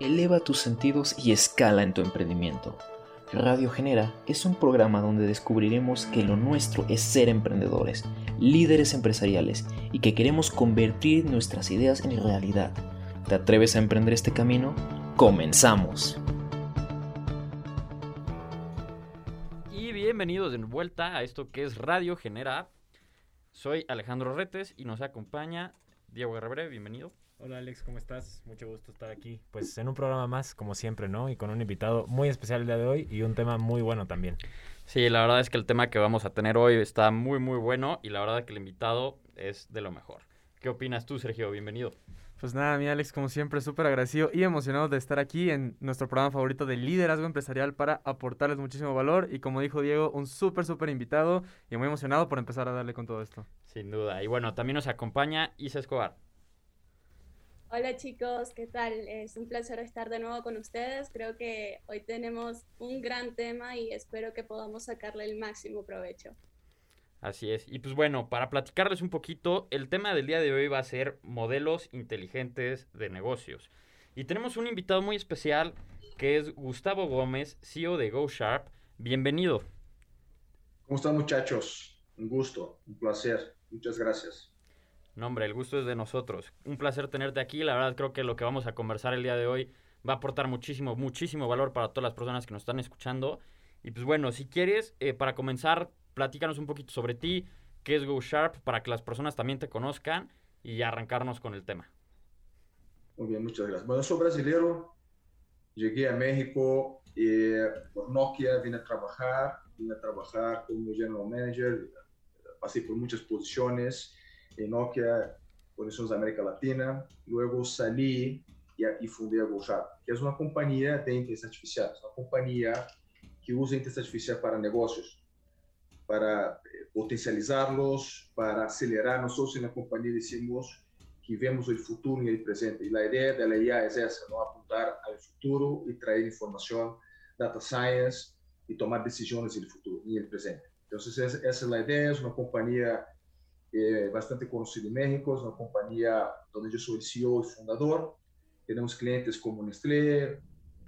Eleva tus sentidos y escala en tu emprendimiento. Radio Genera es un programa donde descubriremos que lo nuestro es ser emprendedores, líderes empresariales y que queremos convertir nuestras ideas en realidad. ¿Te atreves a emprender este camino? ¡Comenzamos! Y bienvenidos de vuelta a esto que es Radio Genera. Soy Alejandro Retes y nos acompaña Diego Guerrero. Bienvenido. Hola Alex, ¿cómo estás? Mucho gusto estar aquí. Pues en un programa más, como siempre, ¿no? Y con un invitado muy especial el día de hoy y un tema muy bueno también. Sí, la verdad es que el tema que vamos a tener hoy está muy, muy bueno y la verdad es que el invitado es de lo mejor. ¿Qué opinas tú, Sergio? Bienvenido. Pues nada, mi Alex, como siempre, súper agradecido y emocionado de estar aquí en nuestro programa favorito de liderazgo empresarial para aportarles muchísimo valor. Y como dijo Diego, un súper, súper invitado y muy emocionado por empezar a darle con todo esto. Sin duda. Y bueno, también nos acompaña Isa Escobar. Hola chicos, ¿qué tal? Es un placer estar de nuevo con ustedes. Creo que hoy tenemos un gran tema y espero que podamos sacarle el máximo provecho. Así es. Y pues bueno, para platicarles un poquito, el tema del día de hoy va a ser modelos inteligentes de negocios. Y tenemos un invitado muy especial que es Gustavo Gómez, CEO de GoSharp. Bienvenido. ¿Cómo están muchachos? Un gusto, un placer. Muchas gracias. No, hombre, el gusto es de nosotros. Un placer tenerte aquí. La verdad creo que lo que vamos a conversar el día de hoy va a aportar muchísimo, muchísimo valor para todas las personas que nos están escuchando. Y pues bueno, si quieres, eh, para comenzar, platícanos un poquito sobre ti, qué es GoSharp, para que las personas también te conozcan y arrancarnos con el tema. Muy bien, muchas gracias. Bueno, soy brasileño, llegué a México eh, por Nokia, vine a trabajar, vine a trabajar como general manager, pasé por muchas posiciones en Nokia, Conexões da América Latina. Luego salí y, y fundé a GoSharp, que es una compañía de inteligencia artificial, es una compañía que usa inteligencia artificial para negocios, para eh, potencializarlos, para acelerar. Nosotros en la compañía decimos que vemos el futuro y el presente. Y la idea de la IA es esa, ¿no? apuntar al futuro y traer información, data science y tomar decisiones en el futuro en el presente. Entonces, esa es la idea, es una compañía eh, bastante conocida en México, es una compañía donde yo soy el CEO y fundador. Tenemos clientes como Nestlé,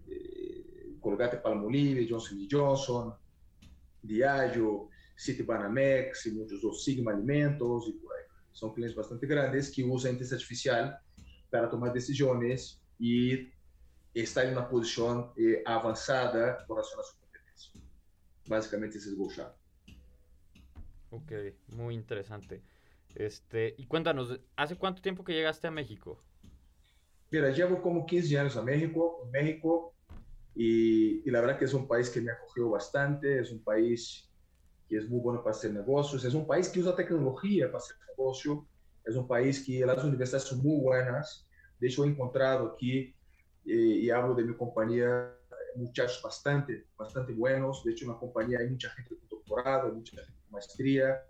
eh, Colgate Palmolive, Johnson Johnson, Diageo, City Banamex y muchos otros, Sigma Alimentos y por ahí. Son clientes bastante grandes que usan inteligencia artificial para tomar decisiones y estar en una posición eh, avanzada con relación a su competencia. Básicamente ese es GoSharp. Ok, muy interesante. Este, y cuéntanos, ¿hace cuánto tiempo que llegaste a México? Mira, llevo como 15 años a México, México, y, y, la verdad que es un país que me acogió bastante, es un país que es muy bueno para hacer negocios, es un país que usa tecnología para hacer negocio, es un país que las universidades son muy buenas, de hecho he encontrado aquí, eh, y hablo de mi compañía, muchachos bastante, bastante buenos, de hecho en la compañía hay mucha gente con doctorado, mucha gente maestría,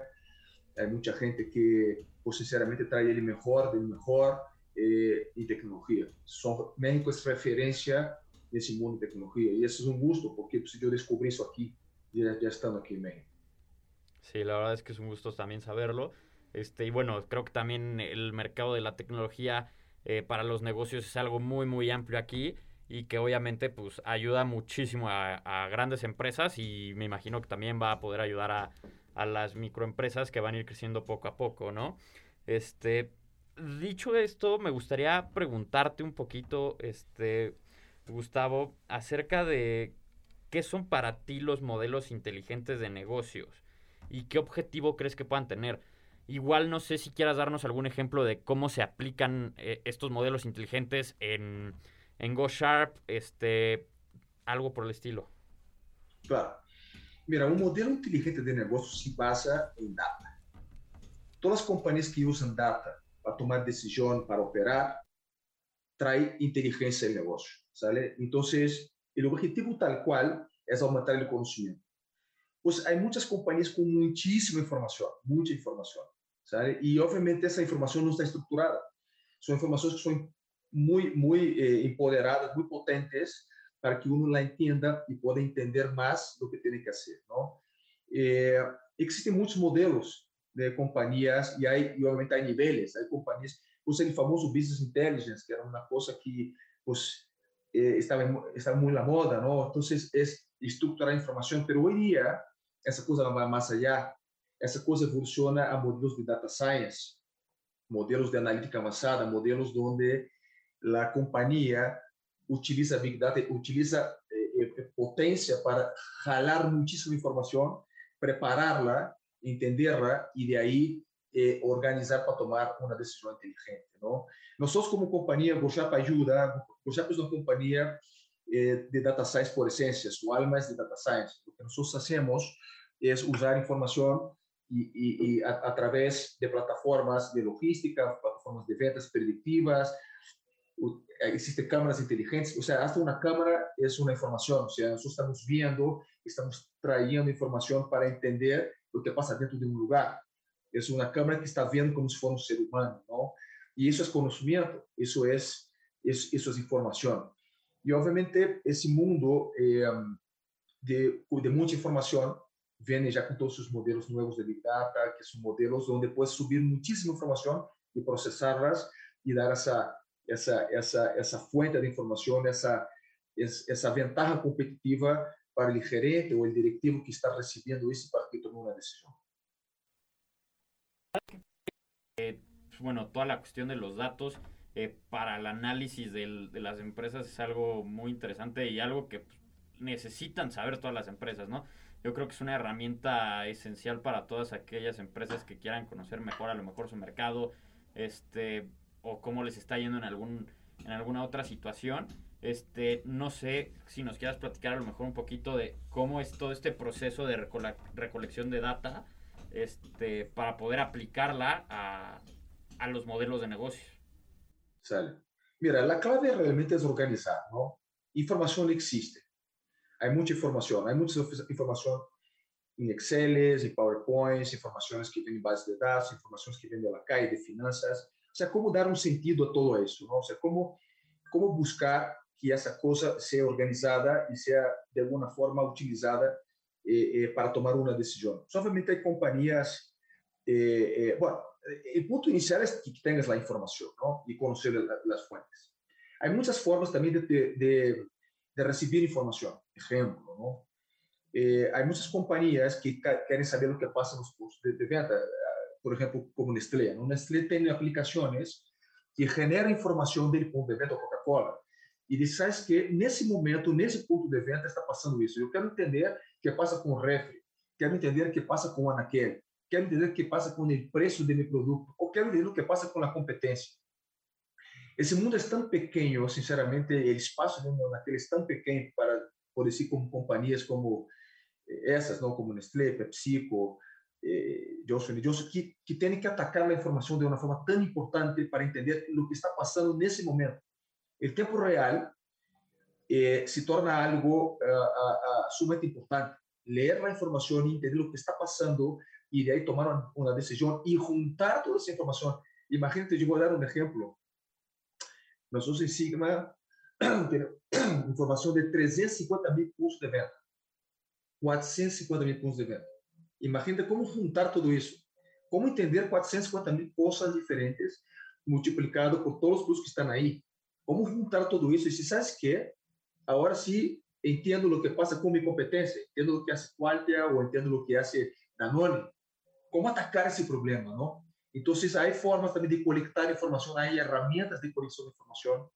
hay mucha gente que, pues, sinceramente, trae el mejor del mejor eh, en tecnología. Son, México es referencia en ese mundo de tecnología y eso es un gusto porque pues, yo descubrí eso aquí, ya, ya estando aquí en México. Sí, la verdad es que es un gusto también saberlo. Este, y bueno, creo que también el mercado de la tecnología eh, para los negocios es algo muy, muy amplio aquí y que obviamente pues ayuda muchísimo a, a grandes empresas y me imagino que también va a poder ayudar a, a las microempresas que van a ir creciendo poco a poco, ¿no? Este, dicho esto, me gustaría preguntarte un poquito, este, Gustavo, acerca de qué son para ti los modelos inteligentes de negocios y qué objetivo crees que puedan tener. Igual no sé si quieras darnos algún ejemplo de cómo se aplican eh, estos modelos inteligentes en, en GoSharp, este, algo por el estilo. Claro. Mira, um modelo inteligente de negócio se basa em data. Todas as companhias que usam data para tomar decisão, para operar, traem inteligência em negócio, ¿sale? Então, o objetivo tal qual é aumentar o conhecimento. Pues há muitas companhias com muitíssima informação, muita informação, ¿sale? E obviamente essa informação não está estruturada. São informações que são muito, muito eh, empoderadas, muito potentes, para que uno la entienda y pueda entender más lo que tiene que hacer. ¿no? Eh, existen muchos modelos de compañías y, hay, y obviamente hay niveles. Hay compañías, pues el famoso Business Intelligence, que era una cosa que pues, eh, estaba, estaba muy la moda, ¿no? Entonces es estructurar información, pero hoy día esa cosa va más allá. Esa cosa evoluciona a modelos de data science, modelos de analítica avanzada, modelos donde la compañía utiliza Big Data, utiliza eh, eh, potencia para jalar muchísima información, prepararla, entenderla y de ahí eh, organizar para tomar una decisión inteligente. ¿no? Nosotros como compañía, GoShap ayuda, GoShap es una compañía eh, de data science por esencia, su alma es de data science. Lo que nosotros hacemos es usar información y, y, y a, a, través de plataformas de logística, plataformas de ventas predictivas, existen cámaras inteligentes, o sea, hasta una cámara es una información, o sea, nosotros estamos viendo, estamos trayendo información para entender lo que pasa dentro de un lugar. Es una cámara que está viendo como si fuera un ser humano, ¿no? Y eso es conocimiento, eso es, es eso es información. Y obviamente ese mundo eh, de, de mucha información viene ya con todos sus modelos nuevos de Big Data, que son modelos donde puedes subir muchísima información y procesarlas y dar esa, essa, essa, essa fuente de informação, essa, essa ventaja competitiva para o gerente ou o directivo que está recebendo isso para que tome uma decisão. Eh, bueno, toda la cuestión de los datos eh, para el análisis del, de las empresas es algo muy interesante y algo que necesitan saber todas las empresas, ¿no? Yo creo que es una herramienta esencial para todas aquellas empresas que quieran conocer mejor a lo mejor su mercado, este, o cómo les está yendo en algún en alguna otra situación. Este, no sé si nos quieras platicar a lo mejor un poquito de cómo es todo este proceso de recole recolección de data este, para poder aplicarla a, a los modelos de negocio. Sale. Mira, la clave realmente es organizar, ¿no? Información existe. Hay mucha información, hay mucha información en Excel, en PowerPoint, informaciones que vienen en bases de datos, informaciones que vienen de la calle, de finanzas, sea, cómo dar un sentido a todo eso, ¿no? O sea, cómo, cómo buscar que esa cosa sea organizada y sea de alguna forma utilizada eh, eh, para tomar una decisión. Obviamente hay compañías, eh, bueno, el punto inicial es que tengas la información, ¿no? Y conocer la, las fuentes. Hay muchas formas también de, de, de recibir información. Ejemplo, ¿no? hay muchas compañías que quieren saber lo que pasa en los puntos de, de venta por ejemplo, como Nestlé. ¿no? Nestlé tiene aplicaciones que generam informação dele ponto de venda Coca-Cola e diz, sabes que nesse momento, nesse ponto de venda está passando isso. Eu quero entender o que passa com o refri, quero entender o que passa com o anaquele, quero entender o que passa com o preço de meu produto, ou quero entender o que passa com a competência. Esse mundo é tão pequeno, sinceramente, o espaço de naquele é tão pequeno para, por decir, como companhias como essas, não como Nestlé, PepsiCo, eh, Johnson, que, que que atacar la información de una forma tan importante para entender lo que está pasando en ese momento. El tiempo real eh, se torna algo uh, uh, uh, sumamente importante. Leer la información y entender lo que está pasando y de ahí tomar una decisión y juntar toda esa información. Imagínate, voy a dar un ejemplo. Nosotros en Sigma información de 350 mil puntos de venta, 450 mil puntos de venta. Imagina como juntar tudo isso. Como entender 450 mil cosas diferentes multiplicado por todos os produtos que estão aí. Como juntar tudo isso. E se sabes que, agora sim, entendo o que passa com minha competência, entendo o que hace Qualtia ou entendo o que hace Danone. Como atacar esse problema, não? Então, há formas também de coletar informação, há ferramentas de coleção de informação,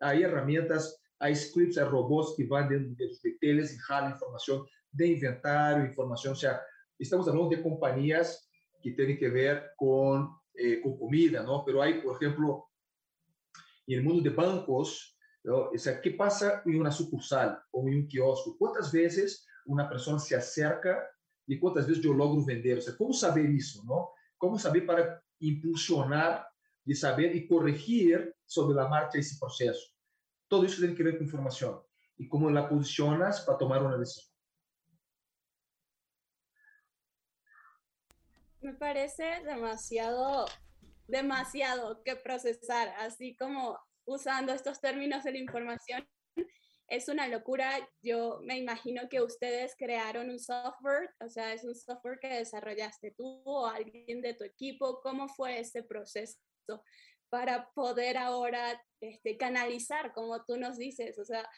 há ferramentas, há scripts, há robôs que vão dentro dos detalhes e jalam informação de inventário, informação, ou seja, estamos hablando de compañías que tienen que ver con, eh, con comida, ¿no? Pero hay, por ejemplo, en el mundo de bancos, ¿no? o sea, ¿qué pasa en una sucursal o en un kiosco? ¿Cuántas veces una persona se acerca y cuántas veces yo logro vender? O sea, ¿cómo saber eso, no? ¿Cómo saber para impulsionar y saber y corregir sobre la marcha ese proceso? Todo eso tiene que ver con información y cómo la posicionas para tomar una decisión. Me parece demasiado, demasiado que procesar, así como usando estos términos de la información. Es una locura. Yo me imagino que ustedes crearon un software, o sea, es un software que desarrollaste tú o alguien de tu equipo. ¿Cómo fue ese proceso para poder ahora este, canalizar, como tú nos dices? O sea,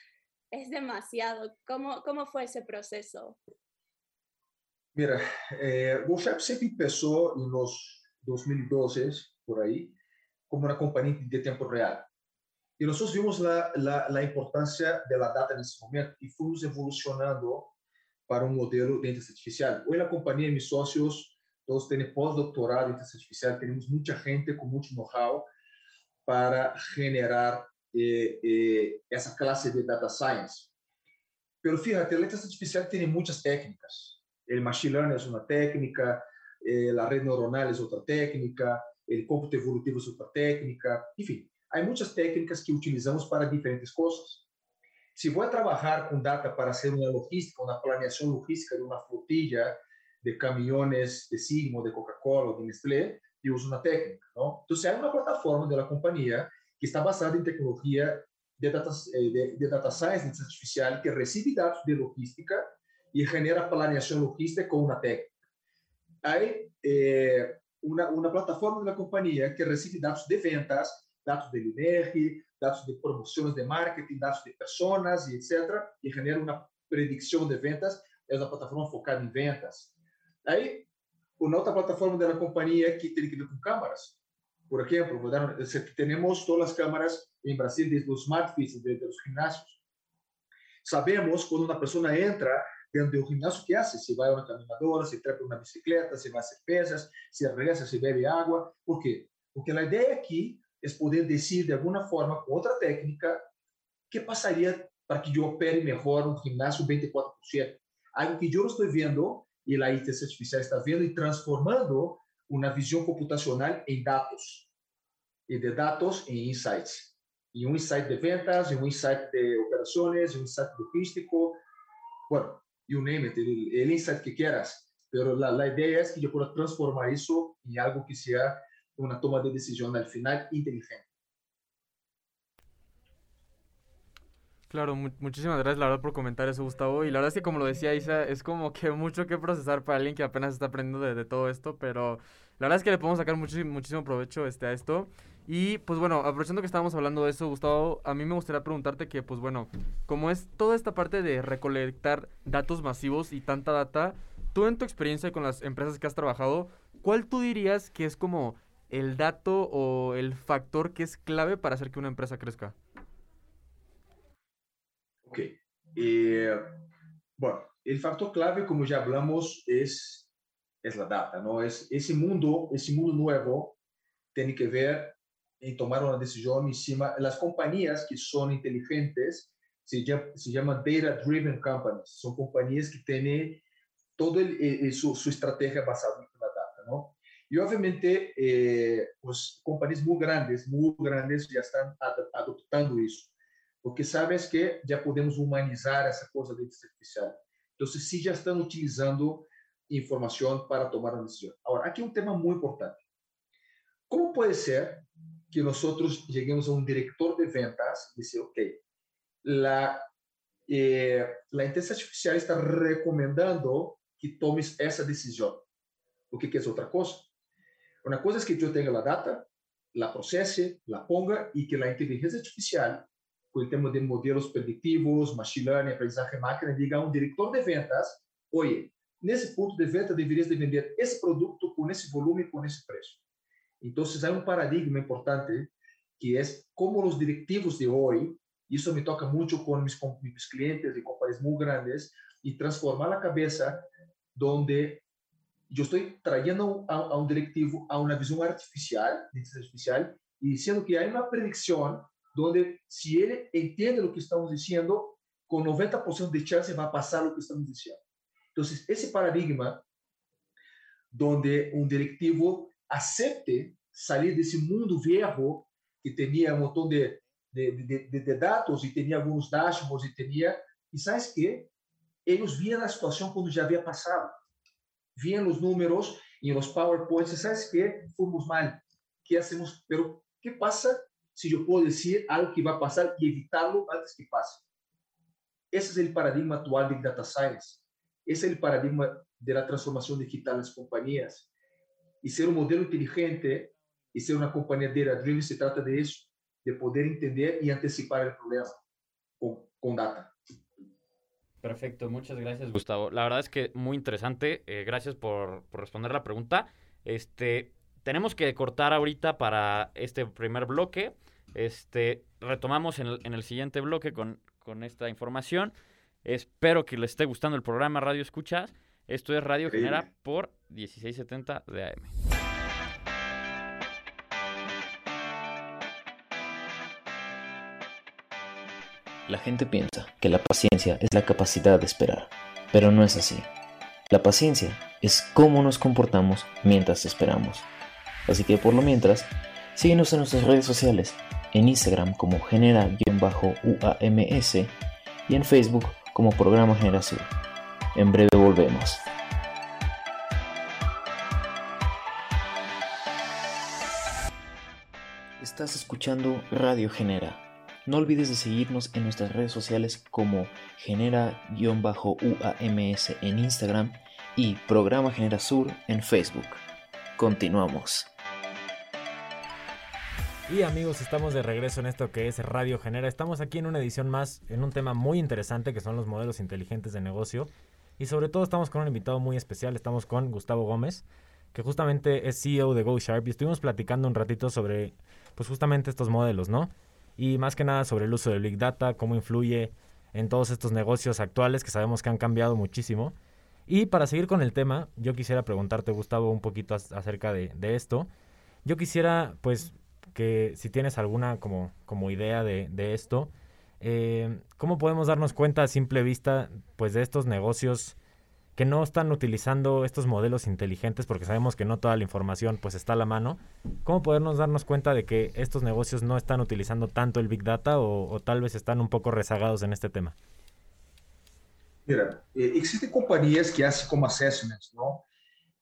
es demasiado. ¿Cómo, cómo fue ese proceso? Mira, eh, WhatsApp siempre empezó en los 2012, por ahí, como una compañía de tiempo real. Y nosotros vimos la, la, importancia de la data en ese momento y fuimos evolucionando para un modelo de inteligencia artificial. Hoy la compañía, mis socios, todos tienen postdoctorado en inteligencia artificial, tenemos mucha gente con mucho know-how para generar eh, eh, esa clase de data science. Pero fíjate, la inteligencia artificial tiene muchas técnicas. El machine learning es una técnica, eh, la red neuronal es otra técnica, el cómputo evolutivo es otra técnica, en fin, hay muchas técnicas que utilizamos para diferentes cosas. Si voy a trabajar con data para hacer una logística, una planeación logística de una flotilla de camiones de Sigma, de Coca-Cola de Nestlé, yo uso una técnica, ¿no? Entonces hay una plataforma de la compañía que está basada en tecnología de data, eh, de, de data science, artificial, que recibe datos de logística y genera planeación logística con una técnica. Hay eh, una, una plataforma de la compañía que recibe datos de ventas, datos de INR, datos de promociones de marketing, datos de personas, y etcétera, y genera una predicción de ventas. Es una plataforma focada en ventas. Hay una otra plataforma de la compañía que tiene que ver con cámaras. Por ejemplo, tenemos todas las cámaras en Brasil desde los smart fits, desde los gimnasios. Sabemos cuando una persona entra dentro do ginásio, que hace? Se vai a uma caminhadora, se trepa uma bicicleta, se vai fazer pesas, se reza, se bebe água. Por quê? Porque a ideia aqui é poder decidir de alguma forma, com outra técnica, que passaria para que eu opere melhor um ginásio 24%. Algo que eu não estou vendo e a inteligência artificial está vendo e transformando uma visão computacional em dados. E de dados em insights. E um insight de ventas, e um insight de operações, um insight logístico. Bueno, you name it, el, el insight que quieras, pero la, la, idea es que yo pueda transformar eso en algo que sea una toma de decisión al final inteligente. Claro, mu muchísimas gracias, la verdad, por comentar eso, Gustavo. Y la verdad es que, como lo decía Isa, es como que mucho que procesar para alguien que apenas está aprendiendo de, de todo esto, pero la verdad es que le podemos sacar muchísimo, muchísimo provecho este, a esto. Y pues bueno, aprovechando que estábamos hablando de eso, Gustavo, a mí me gustaría preguntarte que, pues bueno, como es toda esta parte de recolectar datos masivos y tanta data, tú en tu experiencia con las empresas que has trabajado, ¿cuál tú dirías que es como el dato o el factor que es clave para hacer que una empresa crezca? Ok. Eh, bueno, el factor clave, como ya hablamos, es, es la data, ¿no? Es ese mundo, ese mundo nuevo tiene que ver en tomar una decisión encima. Las compañías que son inteligentes se, se llaman Data Driven Companies. Son compañías que tienen toda su, su, estrategia basada en la data, ¿no? Y obviamente, eh, pues compañías muy grandes, muy grandes ya están ad adoptando eso, porque sabes que ya podemos humanizar esa cosa de inteligencia artificial. Entonces, sí ya están utilizando información para tomar una decisión. Ahora, aquí un tema muy importante. ¿Cómo puede ser que nosotros lleguemos a un director de ventas y decir, ok, la, eh, la inteligencia artificial está recomendando que tomes esa decisión. O que, que es otra cosa. Una cosa es que yo tenga la data, la procese, la ponga y que la inteligencia artificial, con el tema de modelos predictivos, machine learning, aprendizaje máquina, diga a un director de ventas, oye, nesse punto de venta deverías de vender esse produto com esse volume e com esse preço. Entonces hay un paradigma importante que es como los directivos de hoy, y eso me toca mucho con mis, con mis clientes y compañías muy grandes, y transformar la cabeza donde yo estoy trayendo a, a un directivo a una visión artificial, artificial, y diciendo que hay una predicción donde si él entiende lo que estamos diciendo, con 90% de chance va a pasar lo que estamos diciendo. Entonces, ese paradigma donde un directivo acepte sair desse mundo viejo que tinha um montão de, de, de, de, dados e tinha alguns dashboards e tinha e sabes que eles viam a situação quando já havia passado. Viam os números e os powerpoints e sabes que fomos mal. Que hacemos? Pero que passa se eu posso dizer algo que vai passar e evitá-lo antes que passe? Esse é o paradigma atual de data science. Esse é o paradigma da transformação digital das companhias e ser um modelo inteligente y ser una compañía data driven se trata de eso, de poder entender y anticipar el problema con, con data. Perfecto, muchas gracias Gustavo. La verdad es que muy interesante. Eh, gracias por, por, responder la pregunta. Este, tenemos que cortar ahorita para este primer bloque. Este, retomamos en el, en el siguiente bloque con, con, esta información. Espero que les esté gustando el programa Radio Escuchas. Esto es Radio Genera por 1670 de AM. La gente piensa que la paciencia es la capacidad de esperar, pero no es así. La paciencia es cómo nos comportamos mientras esperamos. Así que por lo mientras, síguenos en nuestras redes sociales, en Instagram como genera-uams y en Facebook como Programa Generación. En breve volvemos. Estás escuchando Radio Genera no olvides de seguirnos en nuestras redes sociales como genera-uams en Instagram y Programa Genera Sur en Facebook. Continuamos. Y amigos, estamos de regreso en esto que es Radio Genera. Estamos aquí en una edición más, en un tema muy interesante que son los modelos inteligentes de negocio. Y sobre todo estamos con un invitado muy especial, estamos con Gustavo Gómez, que justamente es CEO de GoSharp y estuvimos platicando un ratito sobre, pues justamente estos modelos, ¿no? y más que nada sobre el uso del Big Data, cómo influye en todos estos negocios actuales que sabemos que han cambiado muchísimo. Y para seguir con el tema, yo quisiera preguntarte, Gustavo, un poquito acerca de, esto. Yo quisiera, pues, que si tienes alguna como, como idea de, esto, eh, ¿cómo podemos darnos cuenta a simple vista, pues, de estos negocios que no están utilizando estos modelos inteligentes porque sabemos que no toda la información pues está a la mano. ¿Cómo podernos darnos cuenta de que estos negocios no están utilizando tanto el Big Data o, tal vez están un poco rezagados en este tema? Mira, eh, existen compañías que hacen como assessments, ¿no?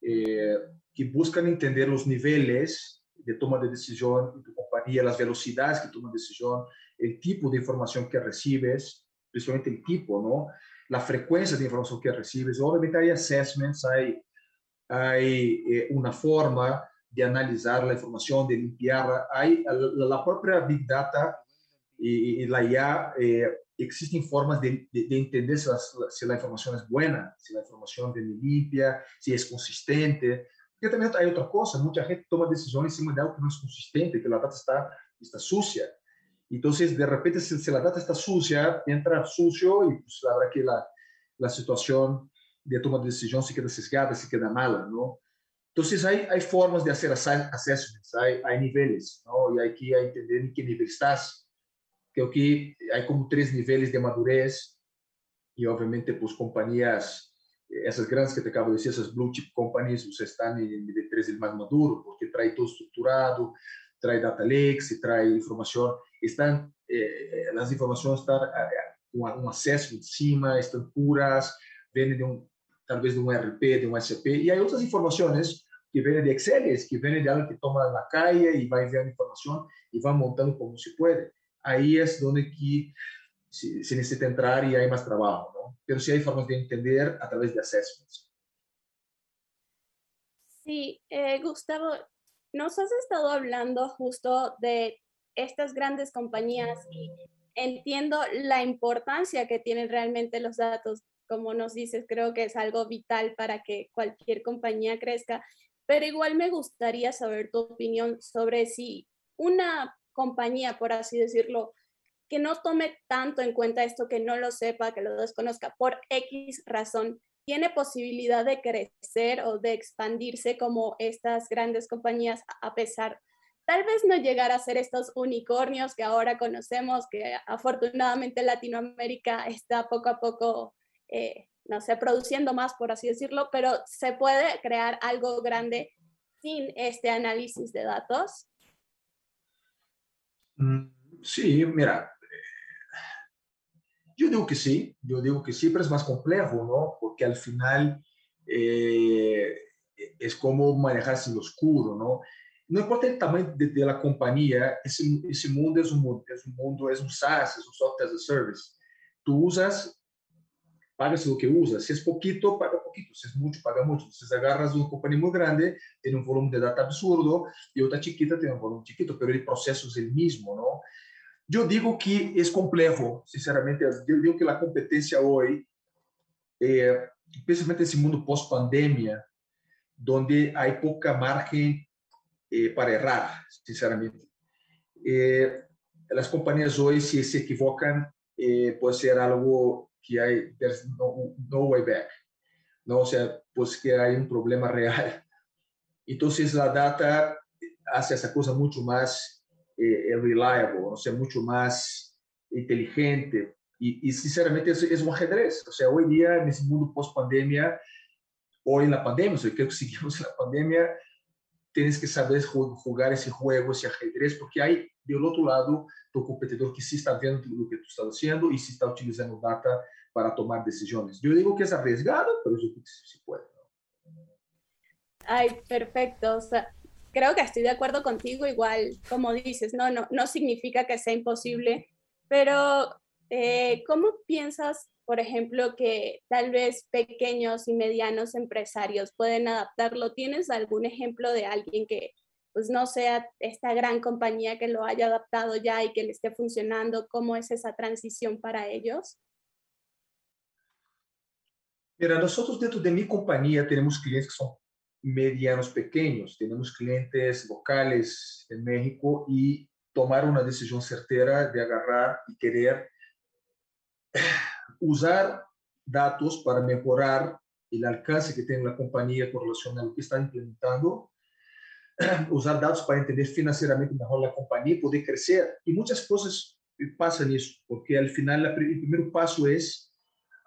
Eh, que buscan entender los niveles de toma de decisión de tu compañía, las velocidades que toma decisión, el tipo de información que recibes, principalmente el tipo, ¿no? la frecuencia de información que recibes. Obviamente hay assessments, hay, hay eh, una forma de analizar la información, de limpiarla. Hay la, la propia Big Data y, y la IA, eh, existen formas de, de, de entender si la, si la, información es buena, si la información viene limpia, si es consistente. Porque también hay otra cosa, mucha gente toma decisiones encima de algo que no es consistente, que la data está, está sucia. Entonces, de repente, si, si, la data está sucia, entra sucio y pues la verdad que la, la situación de toma de decisión se queda sesgada, se queda mala, ¿no? Entonces, hay, hay formas de hacer assessments, hay, hay niveles, ¿no? Y hay que entender en qué nivel estás. Creo que hay como tres niveles de madurez y obviamente, pues, compañías, esas grandes que te acabo de decir, esas blue chip companies, pues, están en el nivel 3 el más maduro, porque trae todo estructurado, trae data lakes, trae información están, eh, las informaciones están con eh, un acceso encima, están puras, vienen de un, tal vez de un RP, de un SP, y hay otras informaciones que vienen de Excel, que vienen de alguien que toma la calle y va enviando información y va montando como se puede. Ahí es donde que se, se entrar y hay más trabajo, ¿no? Pero sí hay formas de entender a través de assessments. Sí, eh, Gustavo, nos has estado hablando justo de estas grandes compañías entiendo la importancia que tienen realmente los datos. Como nos dices, creo que es algo vital para que cualquier compañía crezca, pero igual me gustaría saber tu opinión sobre si una compañía, por así decirlo, que no tome tanto en cuenta esto, que no lo sepa, que lo desconozca por X razón, tiene posibilidad de crecer o de expandirse como estas grandes compañías a pesar tal vez no llegar a ser estos unicornios que ahora conocemos, que afortunadamente Latinoamérica está poco a poco, eh, no sé, produciendo más, por así decirlo, pero se puede crear algo grande sin este análisis de datos. Mm, sí, mira, yo digo que sí, yo digo que siempre es más complejo, ¿no? Porque al final eh, es como manejarse lo oscuro, ¿no? No importa el tamaño de, de ese mundo es un mundo, es un mundo, es un SaaS, es un software as a service. Tú usas paga-se lo que usa. Si es poquito, paga poquito. Si es mucho, paga mucho. Entonces agarras una compañía muy grande, tiene un volumen de data absurdo, y otra chiquita tiene un volumen chiquito, pero el proceso es el mismo, ¿no? Yo digo que es complejo, sinceramente. Yo digo que la competencia hoy, eh, especialmente en mundo post-pandemia, donde hay poca margen eh, para errar, sinceramente. Eh, las compañías hoy, si se equivocan, eh, ser algo que hay, there's no, no, way back, ¿no? O sea, pues que hay un problema real. Entonces la data hace esa cosa mucho más eh, reliable, o sea, mucho más inteligente. Y, y sinceramente es, es, un ajedrez. O sea, hoy día en ese mundo post-pandemia, hoy en la pandemia, o sea, creo que seguimos en la pandemia, tienes que saber jugar ese juego, ese ajedrez, porque hay del outro lado tu competidor que sí está vendo o que tu estás haciendo y sí está utilizando data para tomar decisiones. Yo digo que es arriesgado, pero yo creo que sí puede. Ay, perfecto. O sea, creo que estoy de acuerdo contigo, igual, como dices, no, no, no significa que sea imposible, pero eh, ¿cómo piensas, por ejemplo, que tal vez pequeños y medianos empresarios pueden adaptarlo? ¿Tienes algún ejemplo de alguien que pues no sea esta gran compañía que lo haya adaptado ya y que le esté funcionando? ¿Cómo es esa transición para ellos? Mira, nosotros dentro de mi compañía tenemos clientes que son medianos pequeños, tenemos clientes locales en México y tomar una decisión certera de agarrar y querer usar datos para mejorar el alcance que tiene la compañía con relación a lo que está implementando usar dados para entender financeiramente mejor la compañía y poder crecer. Y muchas cosas pasan eso, porque al final el primer paso es,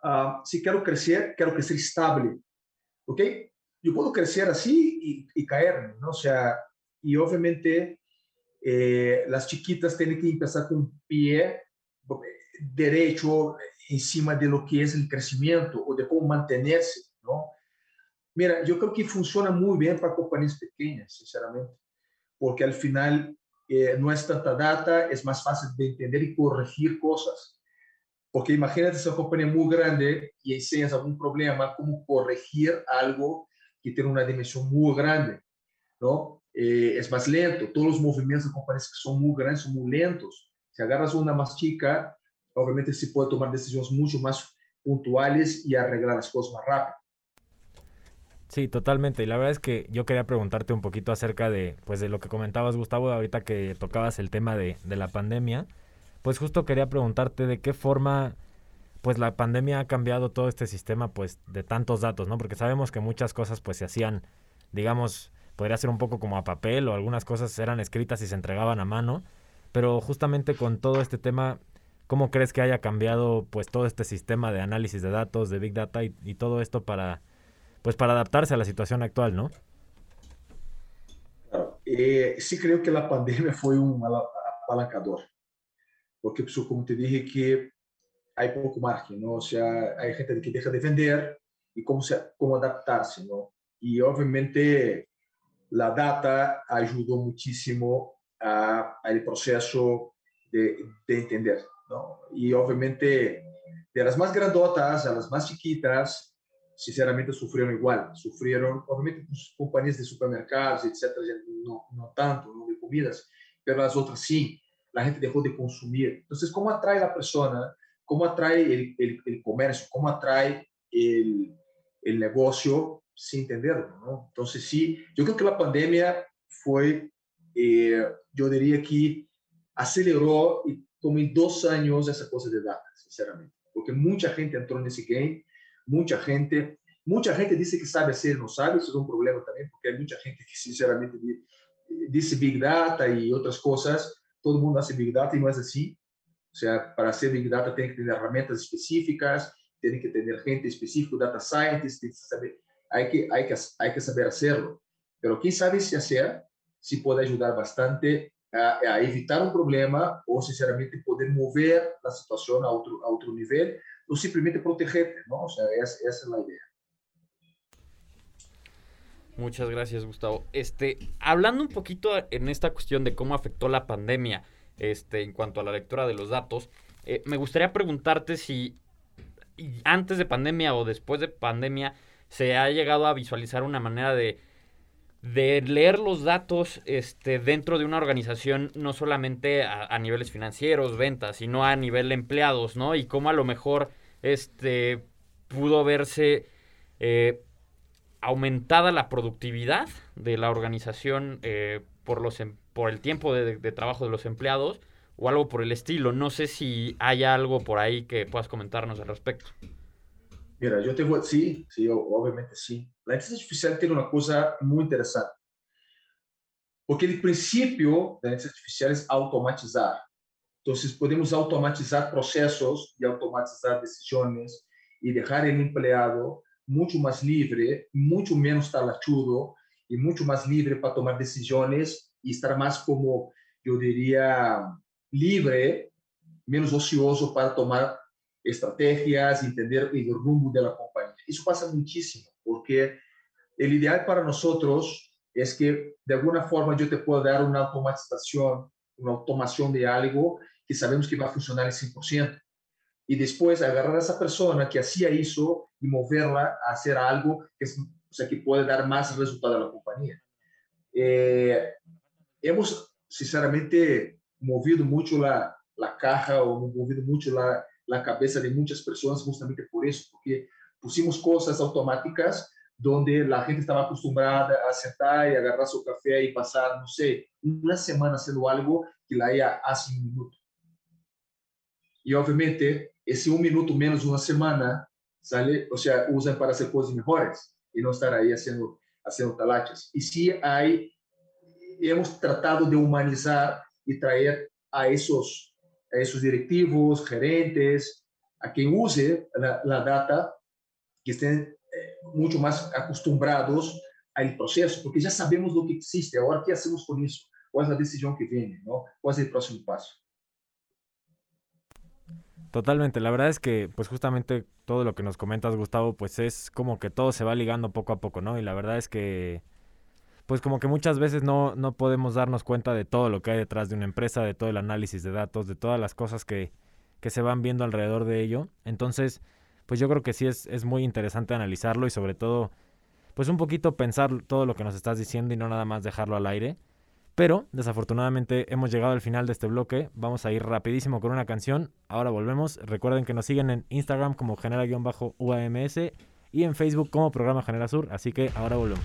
uh, si quiero crecer, quiero crecer estable, ¿ok? Yo puedo crecer así y, y ¿no? O sea, y obviamente eh, las chiquitas tienen que empezar con un pie derecho encima de lo que es el crecimiento o de cómo mantenerse, ¿no? Mira, yo creo que funciona muy bien para compañías pequeñas, sinceramente, porque al final eh, no es tanta data, es más fácil de entender y corregir cosas. Porque imagínate esa compañía muy grande y enseñas algún problema, cómo corregir algo que tiene una dimensión muy grande, ¿no? Eh, es más lento. Todos los movimientos de compañías que son muy grandes son muy lentos. Si agarras una más chica, obviamente se puede tomar decisiones mucho más puntuales y arreglar las cosas más rápido. Sí, totalmente. Y la verdad es que yo quería preguntarte un poquito acerca de, pues, de lo que comentabas, Gustavo, ahorita que tocabas el tema de, de la pandemia. Pues justo quería preguntarte de qué forma, pues, la pandemia ha cambiado todo este sistema, pues, de tantos datos, ¿no? Porque sabemos que muchas cosas, pues, se hacían, digamos, podría ser un poco como a papel o algunas cosas eran escritas y se entregaban a mano. Pero justamente con todo este tema, ¿cómo crees que haya cambiado, pues, todo este sistema de análisis de datos, de Big Data y, y todo esto para pues para adaptarse a la situación actual, ¿no? Eh, sí creo que la pandemia fue un apalancador, porque pues, como te dije que hay poco margen, ¿no? O sea, hay gente que deja de vender y cómo, se, cómo adaptarse, ¿no? Y obviamente la data ayudó muchísimo al proceso de, de, entender, ¿no? Y obviamente de las más grandotas a las más chiquitas, sinceramente sufrieron igual, sufrieron, obviamente pues, compañías de supermercados, etcétera, no, no tanto, no de comidas, pero las otras sí, la gente dejó de consumir. Entonces, ¿cómo atrae la persona? ¿Cómo atrae el, el, el comercio? ¿Cómo atrae el, el, negocio sin entenderlo? ¿no? Entonces, sí, yo creo que la pandemia fue, eh, yo diría que aceleró y tomó dos años esa cosa de data, sinceramente, porque mucha gente entró en ese game mucha gente, mucha gente dice que sabe hacer, no sabe, eso es un problema también, porque hay mucha gente que sinceramente dice Big Data y otras cosas, todo el mundo hace Big Data y no es así. O sea, para hacer Big Data tiene que tener herramientas específicas, tiene que tener gente específica, data scientist, que saber, hay, que, hay, que, hay que saber hacerlo. Pero quien sabe si hacer, sí puede ayudar bastante a, evitar un problema o, sinceramente, poder mover la situación a otro, a otro nivel o simplemente protegerte, ¿no? O sea, es, esa es la idea. Muchas gracias, Gustavo. Este, hablando un poquito en esta cuestión de cómo afectó la pandemia, este, en cuanto a la lectura de los datos, eh, me gustaría preguntarte si antes de pandemia o después de pandemia se ha llegado a visualizar una manera de, de leer los datos este, dentro de una organización, no solamente a, niveles financieros, ventas, sino a nivel empleados, ¿no? Y cómo a lo mejor este, pudo verse eh, aumentada la productividad de la organización eh, por, los, em, por el tiempo de, de trabajo de los empleados o algo por el estilo. No sé si hay algo por ahí que puedas comentarnos al respecto. Mira, yo tengo, sí, sí, obviamente sí. La inteligencia artificial tiene una cosa muy interesante. Porque el principio de la inteligencia artificial es automatizar. Entonces, podemos automatizar procesos y automatizar decisiones y dejar el empleado mucho más libre, mucho menos talachudo y mucho más libre para tomar decisiones y estar más como, yo diría, libre, menos ocioso para tomar estrategias, entender el rumbo de la compañía. Eso pasa muchísimo, porque el ideal para nosotros es que de alguna forma yo te puedo dar una automatización, una automación de algo que sabemos que va a funcionar al 100%. Y después agarrar a esa persona que hacía eso y moverla a hacer algo que, es, o sea, que puede dar más resultado a la compañía. Eh, hemos, sinceramente, movido mucho la, la caja o movido mucho la, la cabeza de muchas personas justamente por eso, porque pusimos cosas automáticas donde la gente estaba acostumbrada a sentar y agarrar su café y pasar, no sé, una semana haciendo algo que la haya hace un minuto. Y obviamente ese un minuto menos una semana sale, o sea, usan para hacer cosas mejores y no estar ahí haciendo, haciendo talachas. Y sí hay, hemos tratado de humanizar y traer a esos a esos directivos, gerentes, a quien use la, la data, que estén mucho más acostumbrados al proceso, porque ya sabemos lo que existe. Ahora, ¿qué hacemos con eso? ¿Cuál es la decisión que viene? ¿no? ¿Cuál es el próximo paso? Totalmente, la verdad es que pues justamente todo lo que nos comentas Gustavo pues es como que todo se va ligando poco a poco, ¿no? Y la verdad es que pues como que muchas veces no, no podemos darnos cuenta de todo lo que hay detrás de una empresa, de todo el análisis de datos, de todas las cosas que, que se van viendo alrededor de ello. Entonces, pues yo creo que sí es, es muy interesante analizarlo y sobre todo, pues un poquito pensar todo lo que nos estás diciendo y no nada más dejarlo al aire. Pero desafortunadamente hemos llegado al final de este bloque. Vamos a ir rapidísimo con una canción. Ahora volvemos. Recuerden que nos siguen en Instagram como genera-uams y en Facebook como programa Genera Sur. Así que ahora volvemos.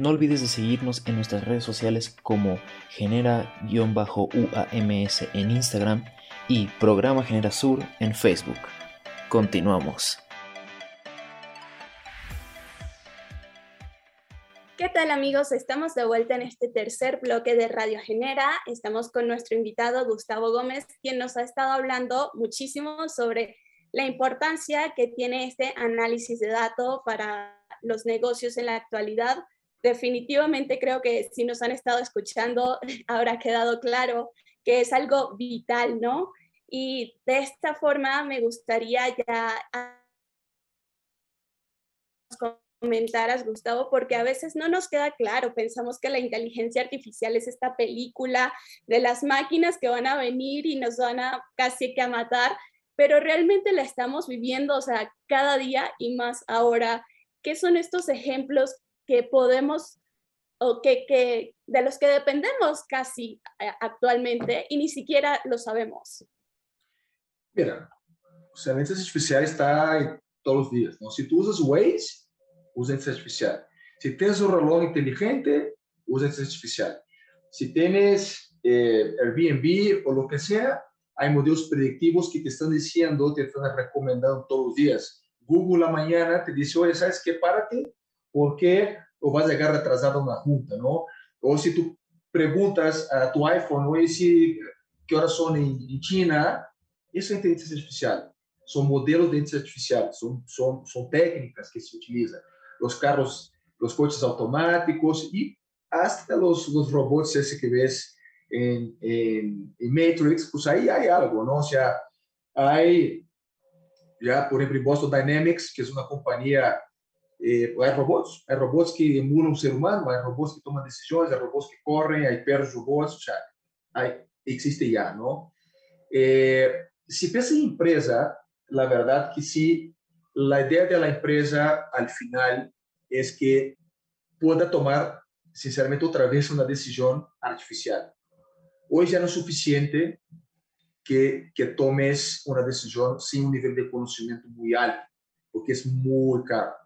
no olvides de seguirnos en nuestras redes sociales como genera-uams en Instagram y Programa Genera Sur en Facebook. Continuamos. ¿Qué tal amigos? Estamos de vuelta en este tercer bloque de Radio Genera. Estamos con nuestro invitado Gustavo Gómez, quien nos ha estado hablando muchísimo sobre la importancia que tiene este análisis de datos para los negocios en la actualidad, definitivamente creo que si nos han estado escuchando, habrá quedado claro que es algo vital, ¿no? Y de esta forma me gustaría ya comentaras, Gustavo, porque a veces no nos queda claro, pensamos que la inteligencia artificial es esta película de las máquinas que van a venir y nos van a casi que a matar, pero realmente la estamos viviendo, o sea, cada día y más ahora. ¿Qué son estos ejemplos que podemos o que, que, de los que dependemos casi eh, actualmente y ni siquiera lo sabemos. Mira, o sea, la inteligencia artificial está todos los días. ¿no? Si tú usas Waze, usa inteligencia artificial. Si tienes un reloj inteligente, usa inteligencia artificial. Si tienes eh, Airbnb o lo que sea, hay modelos predictivos que te están diciendo, te están recomendando todos los días. Google mañana te dice, oye, ¿sabes qué? Párate, porque o vas a llegar retrasado a junta, ¿no? O si tu perguntas a tu iPhone, oye, si, que horas são em, China, isso é inteligência artificial. São modelos de inteligência artificial, são, são, são técnicas que se utilizam. Os carros, os coches automáticos e hasta os, os robots esse que ves em, em, em Matrix, pues aí há algo, não? Ou seja, hay já, por exemplo, Boston Dynamics, que é uma companhia eh, hay robots, hay robots que emulam um ser humano, hay robots que tomam decisões, hay robots que correm, o sea, hay, existe já, não? Eh, se pensa em empresa, a verdade que se a ideia da empresa, al final, é que pueda tomar, sinceramente, outra vez uma decisão artificial. Hoje já não é suficiente que, que tomes uma decisão sem um nível de conhecimento muito alto, porque é muito caro.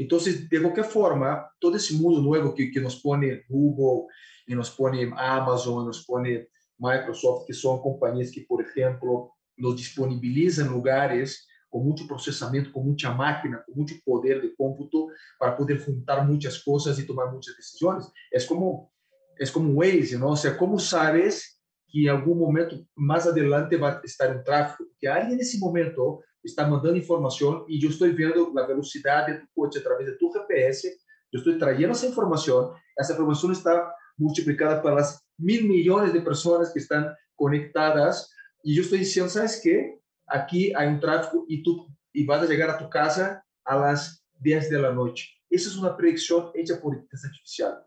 Então, de qualquer forma, todo esse mundo novo que, que nos põe Google, e nos põe Amazon, nos põe Microsoft, que são companhias que, por exemplo, nos disponibilizam lugares com muito processamento, com muita máquina, com muito poder de cômputo para poder juntar muitas coisas e tomar muitas decisões. É como é como um Waze, não? Ou seja, como sabes que em algum momento mais adelante vai estar um tráfego? Que alguém nesse momento está mandando informação e eu estou vendo a velocidade do coche através do teu GPS, eu estou trazendo essa informação, essa informação está multiplicada pelas mil milhões de pessoas que estão conectadas e eu estou dizendo, sabes que aqui há um tráfego e tu e vas a chegar a tu casa a las 10 da noite. Essa é uma predição feita por inteligência artificial.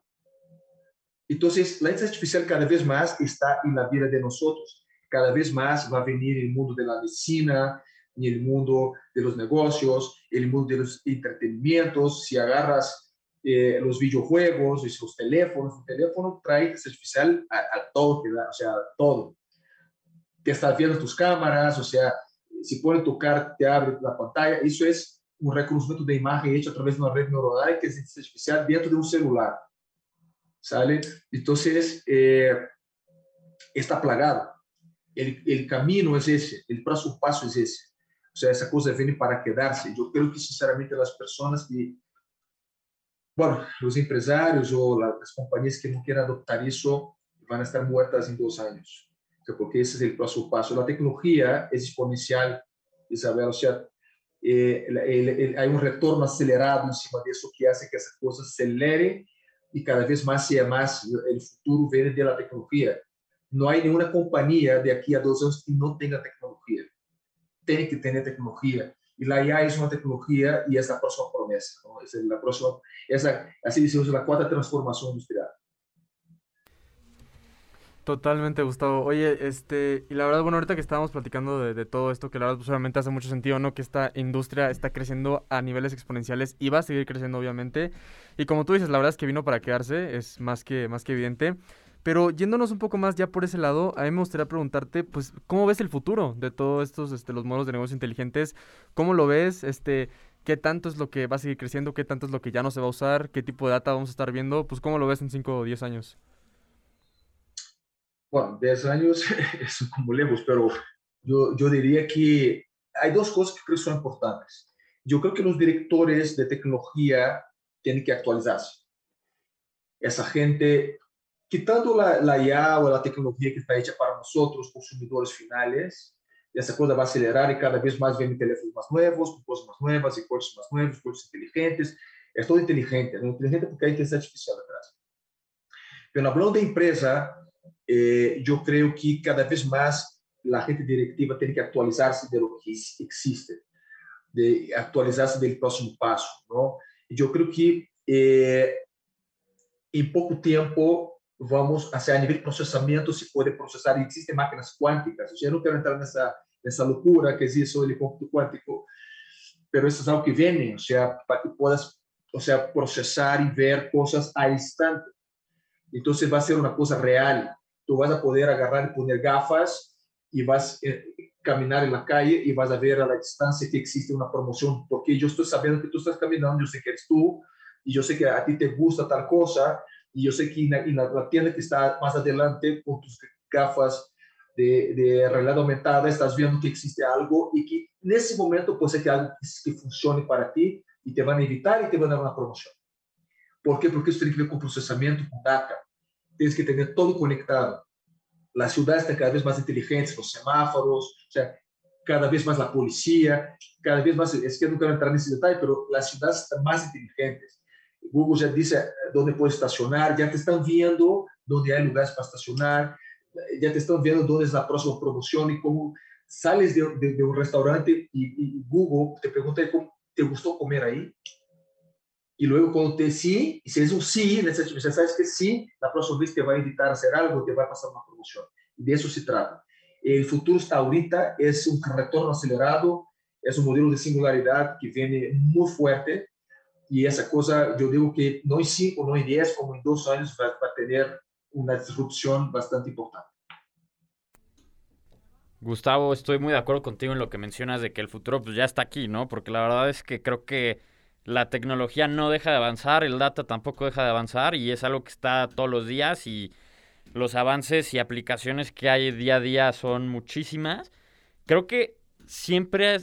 Então, a inteligência artificial cada vez mais está na vida de nós. Cada vez mais vai vir no mundo da medicina, no mundo dos negócios, no mundo dos entretenimentos. Se agarras eh, os videojuegos, os teléfonos, o teléfono inteligência artificial a, a todo, ou seja, a todo. Te está vendo tus câmeras, ou seja, se pode tocar, te abre a pantalla. Isso é um reconhecimento de imagem feito através de uma rede neuronal que inteligência artificial dentro de um celular. ¿sale? Entonces, eh, está plagado. El, el, camino es ese, el próximo paso es ese. O sea, esa cosa viene para quedarse. Yo creo que, sinceramente, las personas que, bueno, los empresarios o las compañías que no quieran adoptar eso van a estar muertas en dos años. O sea, porque ese es el próximo paso. La tecnología es exponencial, Isabel. O sea, eh, el, el, hay un retorno acelerado encima de eso que hace que esa cosa acelere e cada vez mais se é mais o futuro vem da tecnologia. Não há nenhuma companhia de aqui a dois anos que não tenha tecnologia. Tem que ter tecnologia. E a IA é uma tecnologia e é a próxima promessa. Essa é a próxima, essa, assim dizemos, a quarta industrial. Totalmente, Gustavo. Oye, este, y la verdad, bueno, ahorita que estábamos platicando de, de todo esto, que la verdad, pues obviamente hace mucho sentido, ¿no? Que esta industria está creciendo a niveles exponenciales y va a seguir creciendo, obviamente. Y como tú dices, la verdad es que vino para quedarse, es más que, más que evidente. Pero yéndonos un poco más ya por ese lado, a mí me gustaría preguntarte, pues, ¿cómo ves el futuro de todos estos, este, los modos de negocio inteligentes? ¿Cómo lo ves? Este, ¿qué tanto es lo que va a seguir creciendo? ¿Qué tanto es lo que ya no se va a usar? ¿Qué tipo de data vamos a estar viendo? Pues, ¿cómo lo ves en 5 o 10 años? Bueno, 10 años es como lejos, pero yo, yo diría que hay dos cosas que creo que son importantes. Yo creo que los directores de tecnología tienen que actualizarse. Esa gente, quitando la, la IA o la tecnología que está hecha para nosotros, consumidores finales, essa coisa vai acelerar e cada vez mais vem teléfonos mais novos, com coisas mais novas, e coisas mais novos, coisas inteligentes. É todo inteligente, né? inteligente porque hay inteligência artificial atrás. Pero hablando de empresa, eh, yo creo que cada vez más la gente directiva tiene que actualizarse de lo que existe, de actualizarse del próximo paso, ¿no? Yo creo que eh, en poco tiempo vamos, hacer a nivel de procesamiento se puede procesar, y existen máquinas cuánticas, yo no quiero entrar en esa, en esa locura que existe sobre el cómputo cuántico, pero eso es algo que viene, o sea, para que puedas, o sea, procesar y ver cosas al instante. Entonces va a ser una cosa real, tú vas a poder agarrar y poner gafas y vas a eh, caminar en la calle y vas a ver a la distancia que existe una promoción, porque yo estoy sabiendo que tú estás caminando, yo sé que eres tú, y yo sé que a ti te gusta tal cosa, y yo sé que en la, la tienda que está más adelante con tus gafas de, de, realidad aumentada, estás viendo que existe algo y que en ese momento puede ser que algo que, funcione para ti y te van a evitar y te van a dar una promoción. ¿Por qué? Porque eso tiene que ver con procesamiento, con data. tienes que tener todo conectado. Las ciudades están cada vez más inteligentes, los semáforos, o sea, cada vez más la policía, cada vez más, es que no quiero entrar en ese detalle, pero las ciudades están más inteligentes. Google ya dice dónde puedes estacionar, ya te están viendo dónde hay lugares para estacionar, ya te están viendo dónde es la próxima promoción y cómo sales de, de, un restaurante y, y, Google te pregunta cómo te gustó comer ahí. Y luego cuando te sí, y si es un sí, ya sabes que sí, la próxima vez te va a invitar a hacer algo, te va a pasar una promoción. Y de eso se trata. El futuro está ahorita, es un retorno acelerado, es un modelo de singularidad que viene muy fuerte y esa cosa, yo digo que no en cinco, no en diez, como en dos años va, tener una disrupción bastante importante. Gustavo, estoy muy de acuerdo contigo en lo que mencionas de que el futuro pues ya está aquí, ¿no? Porque la verdad es que creo que la tecnología no deja de avanzar, el data tampoco deja de avanzar y es algo que está todos los días y los avances y aplicaciones que hay día a día son muchísimas. Creo que siempre,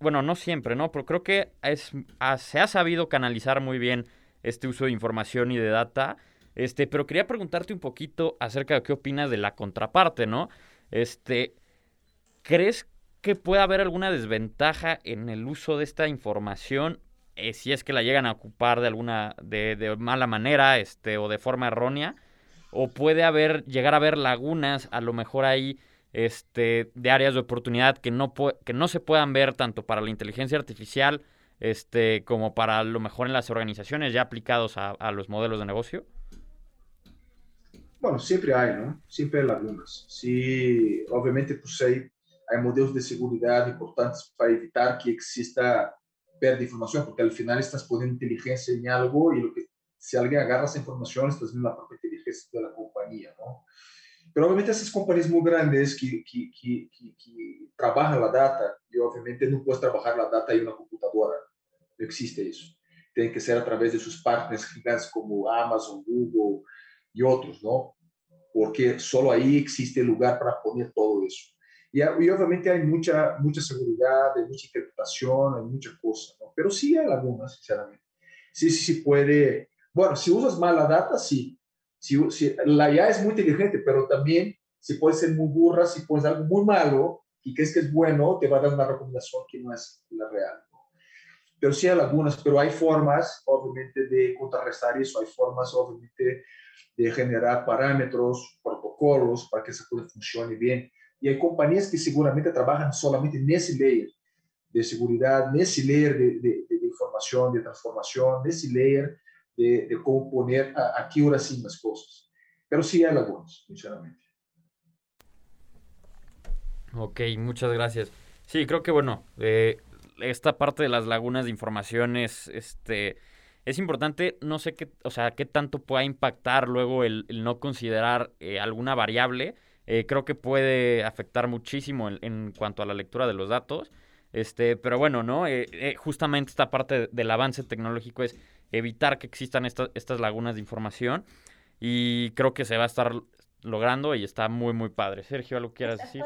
bueno, no siempre, ¿no? Pero creo que es, se ha sabido canalizar muy bien este uso de información y de data. Este, pero quería preguntarte un poquito acerca de qué opinas de la contraparte, ¿no? Este, ¿crees que puede haber alguna desventaja en el uso de esta información eh, si es que la llegan a ocupar de alguna de, de, mala manera este o de forma errónea o puede haber llegar a haber lagunas a lo mejor ahí este de áreas de oportunidad que no que no se puedan ver tanto para la inteligencia artificial este como para lo mejor en las organizaciones ya aplicados a, a los modelos de negocio bueno siempre hay no siempre hay lagunas. Sí obviamente pues hay hay modelos de seguridad importantes para evitar que exista pérdida de información, porque al final estás poniendo inteligencia en algo y lo que, si alguien agarra esa información, estás viendo la propia inteligencia de la compañía, ¿no? Pero obviamente esas compañías muy grandes que, que, que, que, trabajan la data, y obviamente no puedes trabajar la data en una computadora, no existe eso. Tiene que ser a través de sus partners gigantes como Amazon, Google y otros, ¿no? Porque solo ahí existe lugar para poner todo eso. Y, obviamente hay mucha, mucha seguridad, hay mucha interpretación, hay mucha cosa, ¿no? Pero sí hay algunas, sinceramente. Sí, sí, sí puede. Bueno, si usas mal la data, sí. Si, si, la IA es muy inteligente, pero también si puede ser muy burra, si puedes algo muy malo y crees que es bueno, te va a dar una recomendación que no es la real. ¿no? Pero sí hay algunas, pero hay formas, obviamente, de contrarrestar eso, hay formas, obviamente, de generar parámetros, protocolos para que esa cosa funcione bien. Y hay compañías que seguramente trabajan solamente en ese layer de seguridad, en ese layer de, de, de información, de transformación, en ese layer de, de cómo poner a, a, qué hora sí las cosas. Pero sí hay algunos, sinceramente. Ok, muchas gracias. Sí, creo que bueno, eh, esta parte de las lagunas de información es, este, es importante. No sé qué, o sea, qué tanto pueda impactar luego el, el no considerar eh, alguna variable eh, creo que puede afectar muchísimo en, en, cuanto a la lectura de los datos. Este, pero bueno, ¿no? Eh, eh, justamente esta parte del avance tecnológico es evitar que existan esta, estas lagunas de información y creo que se va a estar logrando y está muy, muy padre. Sergio, ¿algo quieras decir?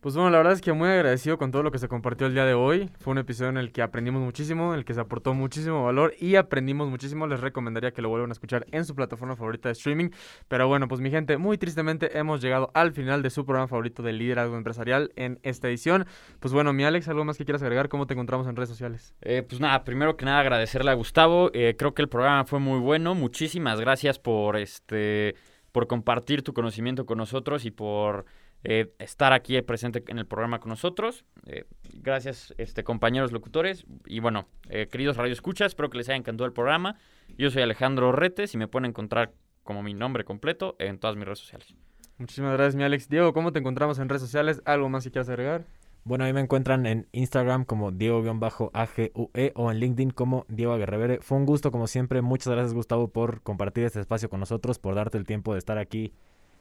Pues bueno, la verdad es que muy agradecido con todo lo que se compartió el día de hoy. Fue un episodio en el que aprendimos muchísimo, en el que se aportó muchísimo valor y aprendimos muchísimo. Les recomendaría que lo vuelvan a escuchar en su plataforma favorita de streaming. Pero bueno, pues mi gente, muy tristemente hemos llegado al final de su programa favorito de liderazgo empresarial en esta edición. Pues bueno, mi Alex, ¿algo más que quieras agregar? ¿Cómo te encontramos en redes sociales? Eh, pues nada, primero que nada agradecerle a Gustavo. Eh, creo que el programa fue muy bueno. Muchísimas gracias por este por compartir tu conocimiento con nosotros y por eh, estar aquí presente en el programa con nosotros. Eh, gracias, este, compañeros locutores. Y bueno, eh, queridos Radio Escuchas, espero que les haya encantado el programa. Yo soy Alejandro Retes y me pueden encontrar como mi nombre completo en todas mis redes sociales. Muchísimas gracias, mi Alex. Diego, ¿cómo te encontramos en redes sociales? ¿Algo más que quieras agregar? Bueno, ahí me encuentran en Instagram como Diego-AGUE o en LinkedIn como Diego Aguerrevere. Fue un gusto, como siempre. Muchas gracias, Gustavo, por compartir este espacio con nosotros, por darte el tiempo de estar aquí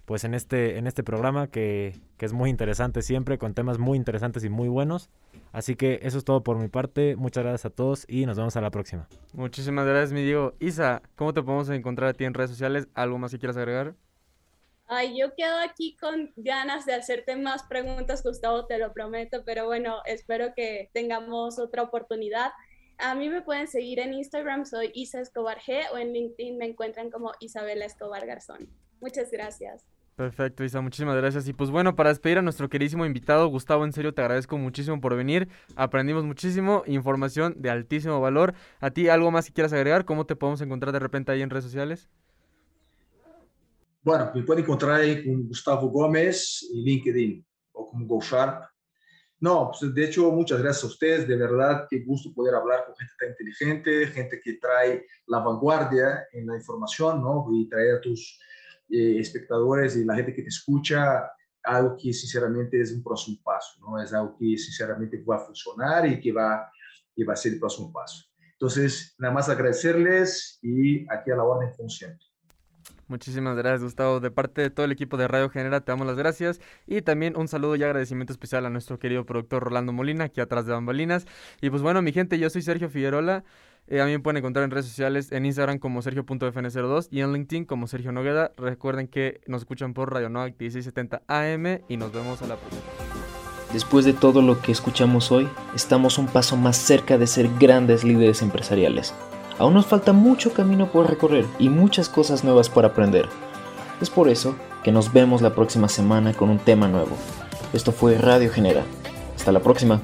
pues en este, en este programa que, que, es muy interesante siempre, con temas muy interesantes y muy buenos. Así que eso es todo por mi parte. Muchas gracias a todos y nos vemos a la próxima. Muchísimas gracias, mi Diego. Isa, ¿cómo te podemos encontrar a ti en redes sociales? ¿Algo más que quieras agregar? Ay, yo quedo aquí con ganas de hacerte más preguntas, Gustavo, te lo prometo, pero bueno, espero que tengamos otra oportunidad. A mí me pueden seguir en Instagram, soy Isa Escobar G, o en LinkedIn me encuentran como Isabela Escobar Garzón. Muchas gracias. Perfecto, Isa, muchísimas gracias. Y pues bueno, para despedir a nuestro queridísimo invitado, Gustavo, en serio te agradezco muchísimo por venir. Aprendimos muchísimo, información de altísimo valor. A ti, ¿algo más que quieras agregar? ¿Cómo te podemos encontrar de repente ahí en redes sociales? Bueno, me pueden encontrar ahí con Gustavo Gómez en LinkedIn o como GoSharp. No, pues de hecho, muchas gracias a ustedes. De verdad, qué gusto poder hablar con gente tan inteligente, gente que trae la vanguardia en la información, ¿no? Y traer tus eh, espectadores y la gente que te escucha algo que sinceramente es un próximo paso, ¿no? Es algo que sinceramente va a funcionar y que va, que va a ser el próximo paso. Entonces, nada más agradecerles y aquí a la orden siempre. Muchísimas gracias, Gustavo. De parte de todo el equipo de Radio Genera, te damos las gracias. Y también un saludo y agradecimiento especial a nuestro querido productor Rolando Molina, aquí atrás de bambalinas. Y pues bueno, mi gente, yo soy Sergio Figueroa. Eh, pueden encontrar en redes sociales, en Instagram como sergio.fn02 y en LinkedIn como Sergio Nogueda. Recuerden que nos escuchan por Radio Novak 1670 AM y nos vemos a la próxima. Después de todo lo que escuchamos hoy, estamos un paso más cerca de ser grandes líderes empresariales. Aún nos falta mucho camino por recorrer y muchas cosas nuevas por aprender. Es por eso que nos vemos la próxima semana con un tema nuevo. Esto fue Radio Genera. Hasta la próxima.